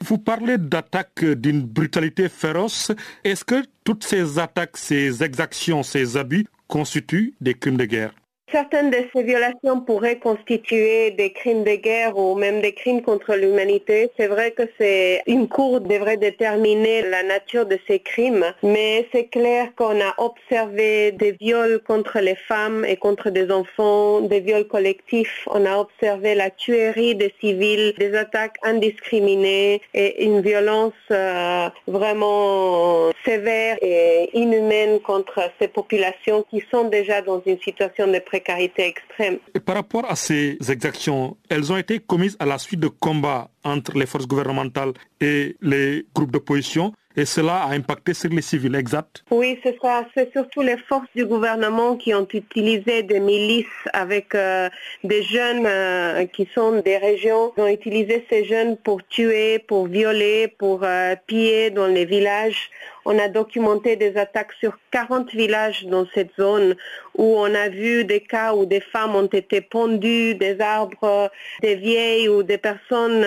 Vous parlez d'attaques d'une brutalité féroce. Est-ce que toutes ces attaques, ces exactions, ces abus constituent des crimes de guerre? Certaines de ces violations pourraient constituer des crimes de guerre ou même des crimes contre l'humanité. C'est vrai que c'est une cour devrait déterminer la nature de ces crimes, mais c'est clair qu'on a observé des viols contre les femmes et contre des enfants, des viols collectifs. On a observé la tuerie des civils, des attaques indiscriminées et une violence euh, vraiment sévère et inhumaine contre ces populations qui sont déjà dans une situation de précarité extrême. Et par rapport à ces exactions, elles ont été commises à la suite de combats entre les forces gouvernementales et les groupes d'opposition et cela a impacté sur les civils, exact? Oui, c'est ça. C'est surtout les forces du gouvernement qui ont utilisé des milices avec euh, des jeunes euh, qui sont des régions. Ils ont utilisé ces jeunes pour tuer, pour violer, pour euh, piller dans les villages. On a documenté des attaques sur 40 villages dans cette zone où on a vu des cas où des femmes ont été pendues, des arbres, des vieilles ou des personnes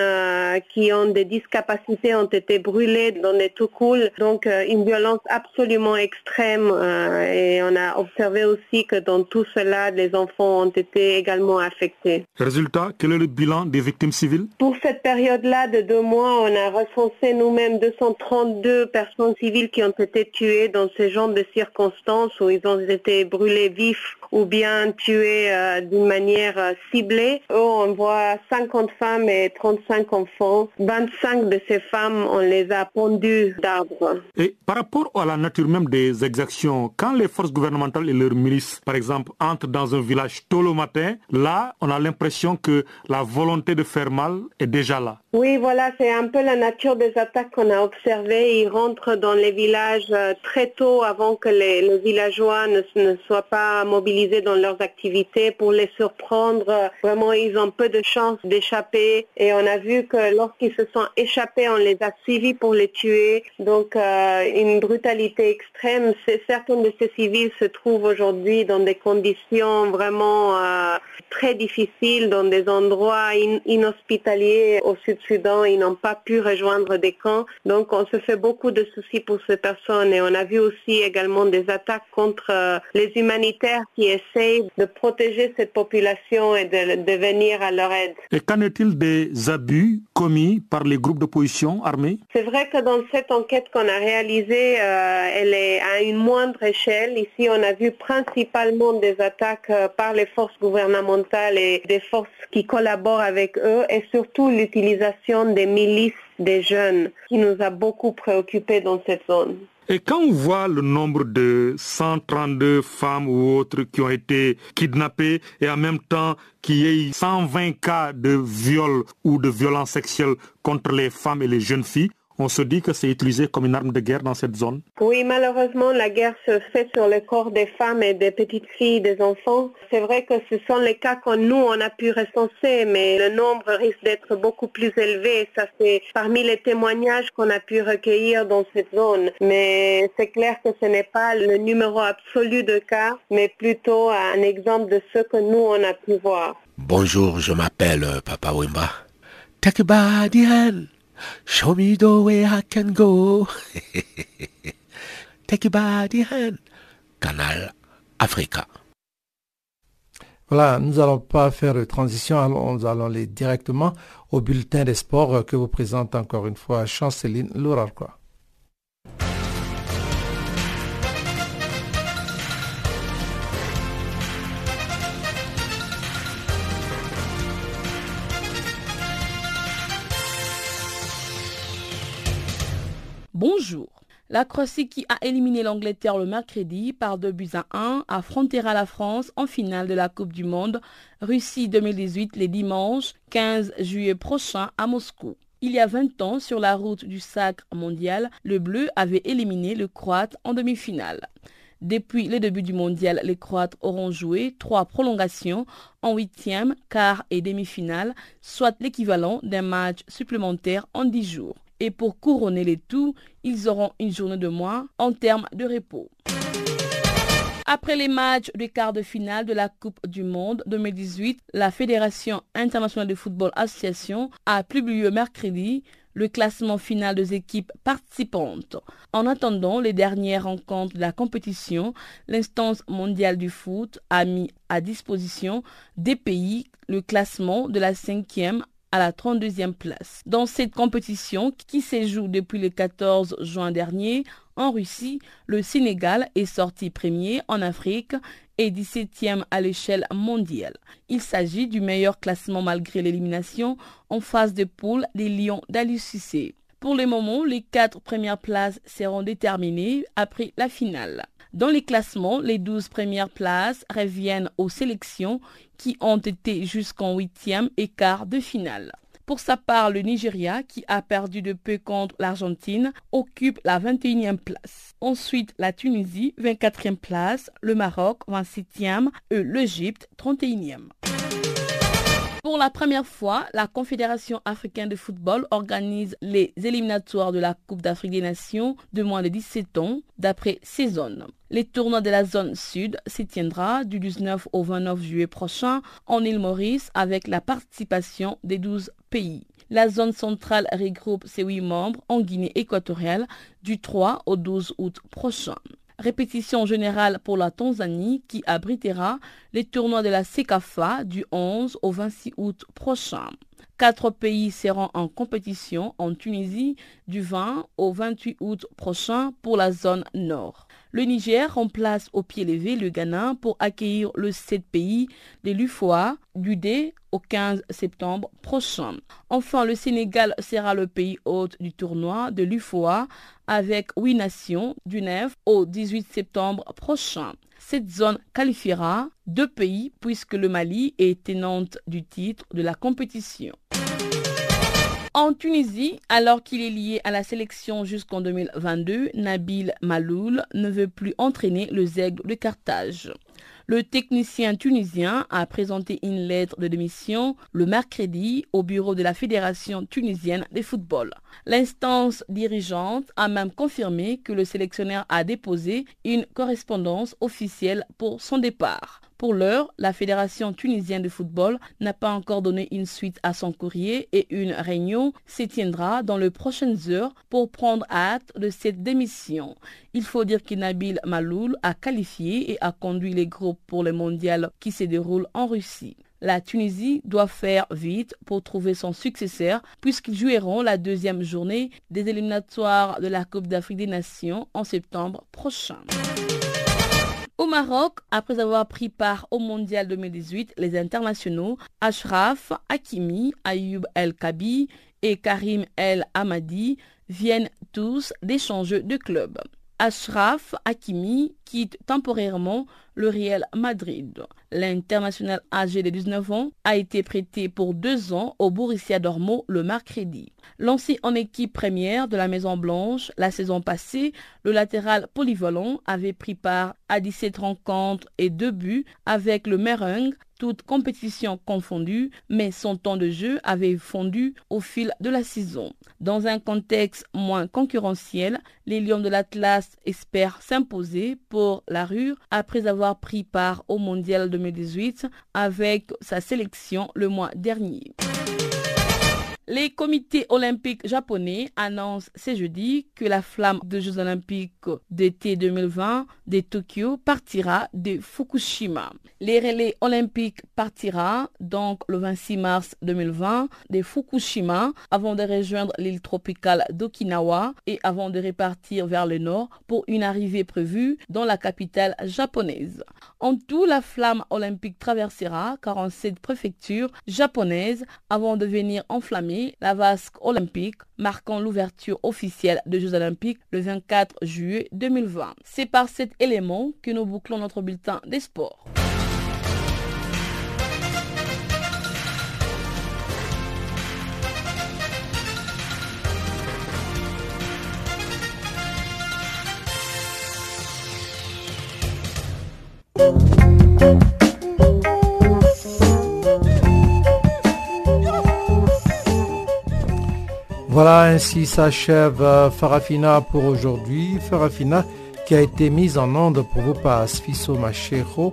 qui ont des discapacités ont été brûlées dans des cool. Donc euh, une violence absolument extrême euh, et on a observé aussi que dans tout cela, les enfants ont été également affectés. Résultat, quel est le bilan des victimes civiles? Pour cette période-là de deux mois, on a recensé nous-mêmes 232 personnes civiles qui ont été tuées dans ce genre de circonstances où ils ont été brûlés vifs ou bien tués euh, d'une manière ciblée. on voit 50 femmes et 35 enfants. 25 de ces femmes, on les a pendues et par rapport à la nature même des exactions, quand les forces gouvernementales et leurs milices, par exemple, entrent dans un village tôt le matin, là, on a l'impression que la volonté de faire mal est déjà là. Oui, voilà, c'est un peu la nature des attaques qu'on a observées. Ils rentrent dans les villages euh, très tôt avant que les, villageois ne, ne, soient pas mobilisés dans leurs activités pour les surprendre. Vraiment, ils ont peu de chances d'échapper. Et on a vu que lorsqu'ils se sont échappés, on les a suivis pour les tuer. Donc euh, une brutalité extrême. Certains de ces civils se trouvent aujourd'hui dans des conditions vraiment euh, très difficiles, dans des endroits inhospitaliers au Sud-Sudan. Ils n'ont pas pu rejoindre des camps. Donc on se fait beaucoup de soucis pour ces personnes et on a vu aussi également des attaques contre euh, les humanitaires qui essayent de protéger cette population et de, de venir à leur aide. Et qu'en est-il des abus commis par les groupes d'opposition armés? C'est vrai que dans cette enquête qu'on a réalisée, euh, elle est à une moindre échelle. Ici, on a vu principalement des attaques euh, par les forces gouvernementales et des forces qui collaborent avec eux et surtout l'utilisation des milices des jeunes qui nous a beaucoup préoccupés dans cette zone. Et quand on voit le nombre de 132 femmes ou autres qui ont été kidnappées et en même temps qu'il y ait 120 cas de viol ou de violence sexuelle contre les femmes et les jeunes filles, on se dit que c'est utilisé comme une arme de guerre dans cette zone Oui, malheureusement, la guerre se fait sur le corps des femmes et des petites filles, des enfants. C'est vrai que ce sont les cas que nous, on a pu recenser, mais le nombre risque d'être beaucoup plus élevé. Ça, c'est parmi les témoignages qu'on a pu recueillir dans cette zone. Mais c'est clair que ce n'est pas le numéro absolu de cas, mais plutôt un exemple de ce que nous, on a pu voir. Bonjour, je m'appelle Papa Wimba. Take a Show me the way I can go. Take by the hand. Canal Africa. Voilà, nous n'allons pas faire de transition, nous allons aller directement au bulletin des sports que vous présente encore une fois Chanceline Lourarquois. Bonjour. La Croatie qui a éliminé l'Angleterre le mercredi par 2 buts à 1 affrontera la France en finale de la Coupe du Monde Russie 2018 les dimanches 15 juillet prochain à Moscou. Il y a 20 ans, sur la route du sacre mondial, le bleu avait éliminé le croate en demi-finale. Depuis le début du mondial, les Croates auront joué trois prolongations en huitième, quart et demi-finale, soit l'équivalent d'un match supplémentaire en dix jours. Et pour couronner les tout, ils auront une journée de moins en termes de repos. Après les matchs du quart de finale de la Coupe du Monde 2018, la Fédération internationale de football association a publié mercredi le classement final des équipes participantes. En attendant les dernières rencontres de la compétition, l'instance mondiale du foot a mis à disposition des pays le classement de la cinquième la 32e place. Dans cette compétition qui se joue depuis le 14 juin dernier en Russie, le Sénégal est sorti premier en Afrique et 17e à l'échelle mondiale. Il s'agit du meilleur classement malgré l'élimination en phase de poule des Lions d'Alucissé. Pour le moment, les quatre premières places seront déterminées après la finale. Dans les classements, les 12 premières places reviennent aux sélections qui ont été jusqu'en huitième et quart de finale. Pour sa part, le Nigeria, qui a perdu de peu contre l'Argentine, occupe la 21e place. Ensuite, la Tunisie, 24e place, le Maroc, 27e et l'Égypte, 31e. Pour la première fois, la Confédération africaine de football organise les éliminatoires de la Coupe d'Afrique des Nations de moins de 17 ans, d'après ces zones. Les tournois de la zone sud s'y tiendra du 19 au 29 juillet prochain en île Maurice avec la participation des 12 pays. La zone centrale regroupe ses 8 membres en Guinée équatoriale du 3 au 12 août prochain. Répétition générale pour la Tanzanie qui abritera les tournois de la CECAFA du 11 au 26 août prochain. Quatre pays seront en compétition en Tunisie du 20 au 28 août prochain pour la zone nord. Le Niger remplace au pied levé le Ghana pour accueillir le 7 pays de l'UFOA du D au 15 septembre prochain. Enfin, le Sénégal sera le pays hôte du tournoi de l'UFOA avec 8 nations du 9 au 18 septembre prochain. Cette zone qualifiera deux pays puisque le Mali est tenante du titre de la compétition. En Tunisie, alors qu'il est lié à la sélection jusqu'en 2022, Nabil Maloul ne veut plus entraîner le Zègle de Carthage. Le technicien tunisien a présenté une lettre de démission le mercredi au bureau de la Fédération tunisienne de football. L'instance dirigeante a même confirmé que le sélectionneur a déposé une correspondance officielle pour son départ. Pour l'heure, la Fédération tunisienne de football n'a pas encore donné une suite à son courrier et une réunion se tiendra dans les prochaines heures pour prendre acte de cette démission. Il faut dire que Nabil Maloul a qualifié et a conduit les groupes pour le mondial qui se déroule en Russie. La Tunisie doit faire vite pour trouver son successeur puisqu'ils joueront la deuxième journée des éliminatoires de la Coupe d'Afrique des Nations en septembre prochain. Au Maroc, après avoir pris part au Mondial 2018, les internationaux Ashraf Hakimi, Ayoub El Kabi et Karim El Hamadi viennent tous d'échanger de club. Ashraf Hakimi quitte temporairement le Real Madrid. L'international âgé de 19 ans a été prêté pour deux ans au Borussia Dortmund le mercredi. Lancé en équipe première de la Maison Blanche la saison passée, le latéral polyvalent avait pris part à 17 rencontres et deux buts avec le Meringue toute compétition confondue, mais son temps de jeu avait fondu au fil de la saison. Dans un contexte moins concurrentiel, les Lions de l'Atlas espèrent s'imposer pour la rue après avoir pris part au Mondial 2018 avec sa sélection le mois dernier. Les comités olympiques japonais annoncent ce jeudi que la flamme des Jeux olympiques d'été 2020 de Tokyo partira de Fukushima. Les relais olympiques partira donc le 26 mars 2020 de Fukushima avant de rejoindre l'île tropicale d'Okinawa et avant de repartir vers le nord pour une arrivée prévue dans la capitale japonaise. En tout, la flamme olympique traversera 47 préfectures japonaises avant de venir enflammer la vasque olympique, marquant l'ouverture officielle des Jeux olympiques le 24 juillet 2020. C'est par cet élément que nous bouclons notre bulletin des sports. Voilà, ainsi s'achève euh, Farafina pour aujourd'hui. Farafina qui a été mise en onde pour vous par Sfiso Machero.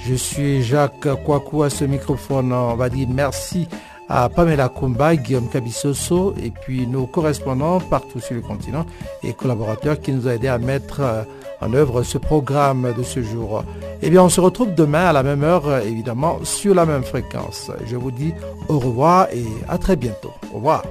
Je suis Jacques Kouakou à ce microphone. On va dire merci à Pamela Kumba, Guillaume Kabissoso et puis nos correspondants partout sur le continent et collaborateurs qui nous ont aidés à mettre euh, en œuvre ce programme de ce jour. Eh bien, on se retrouve demain à la même heure, évidemment, sur la même fréquence. Je vous dis au revoir et à très bientôt. Au revoir.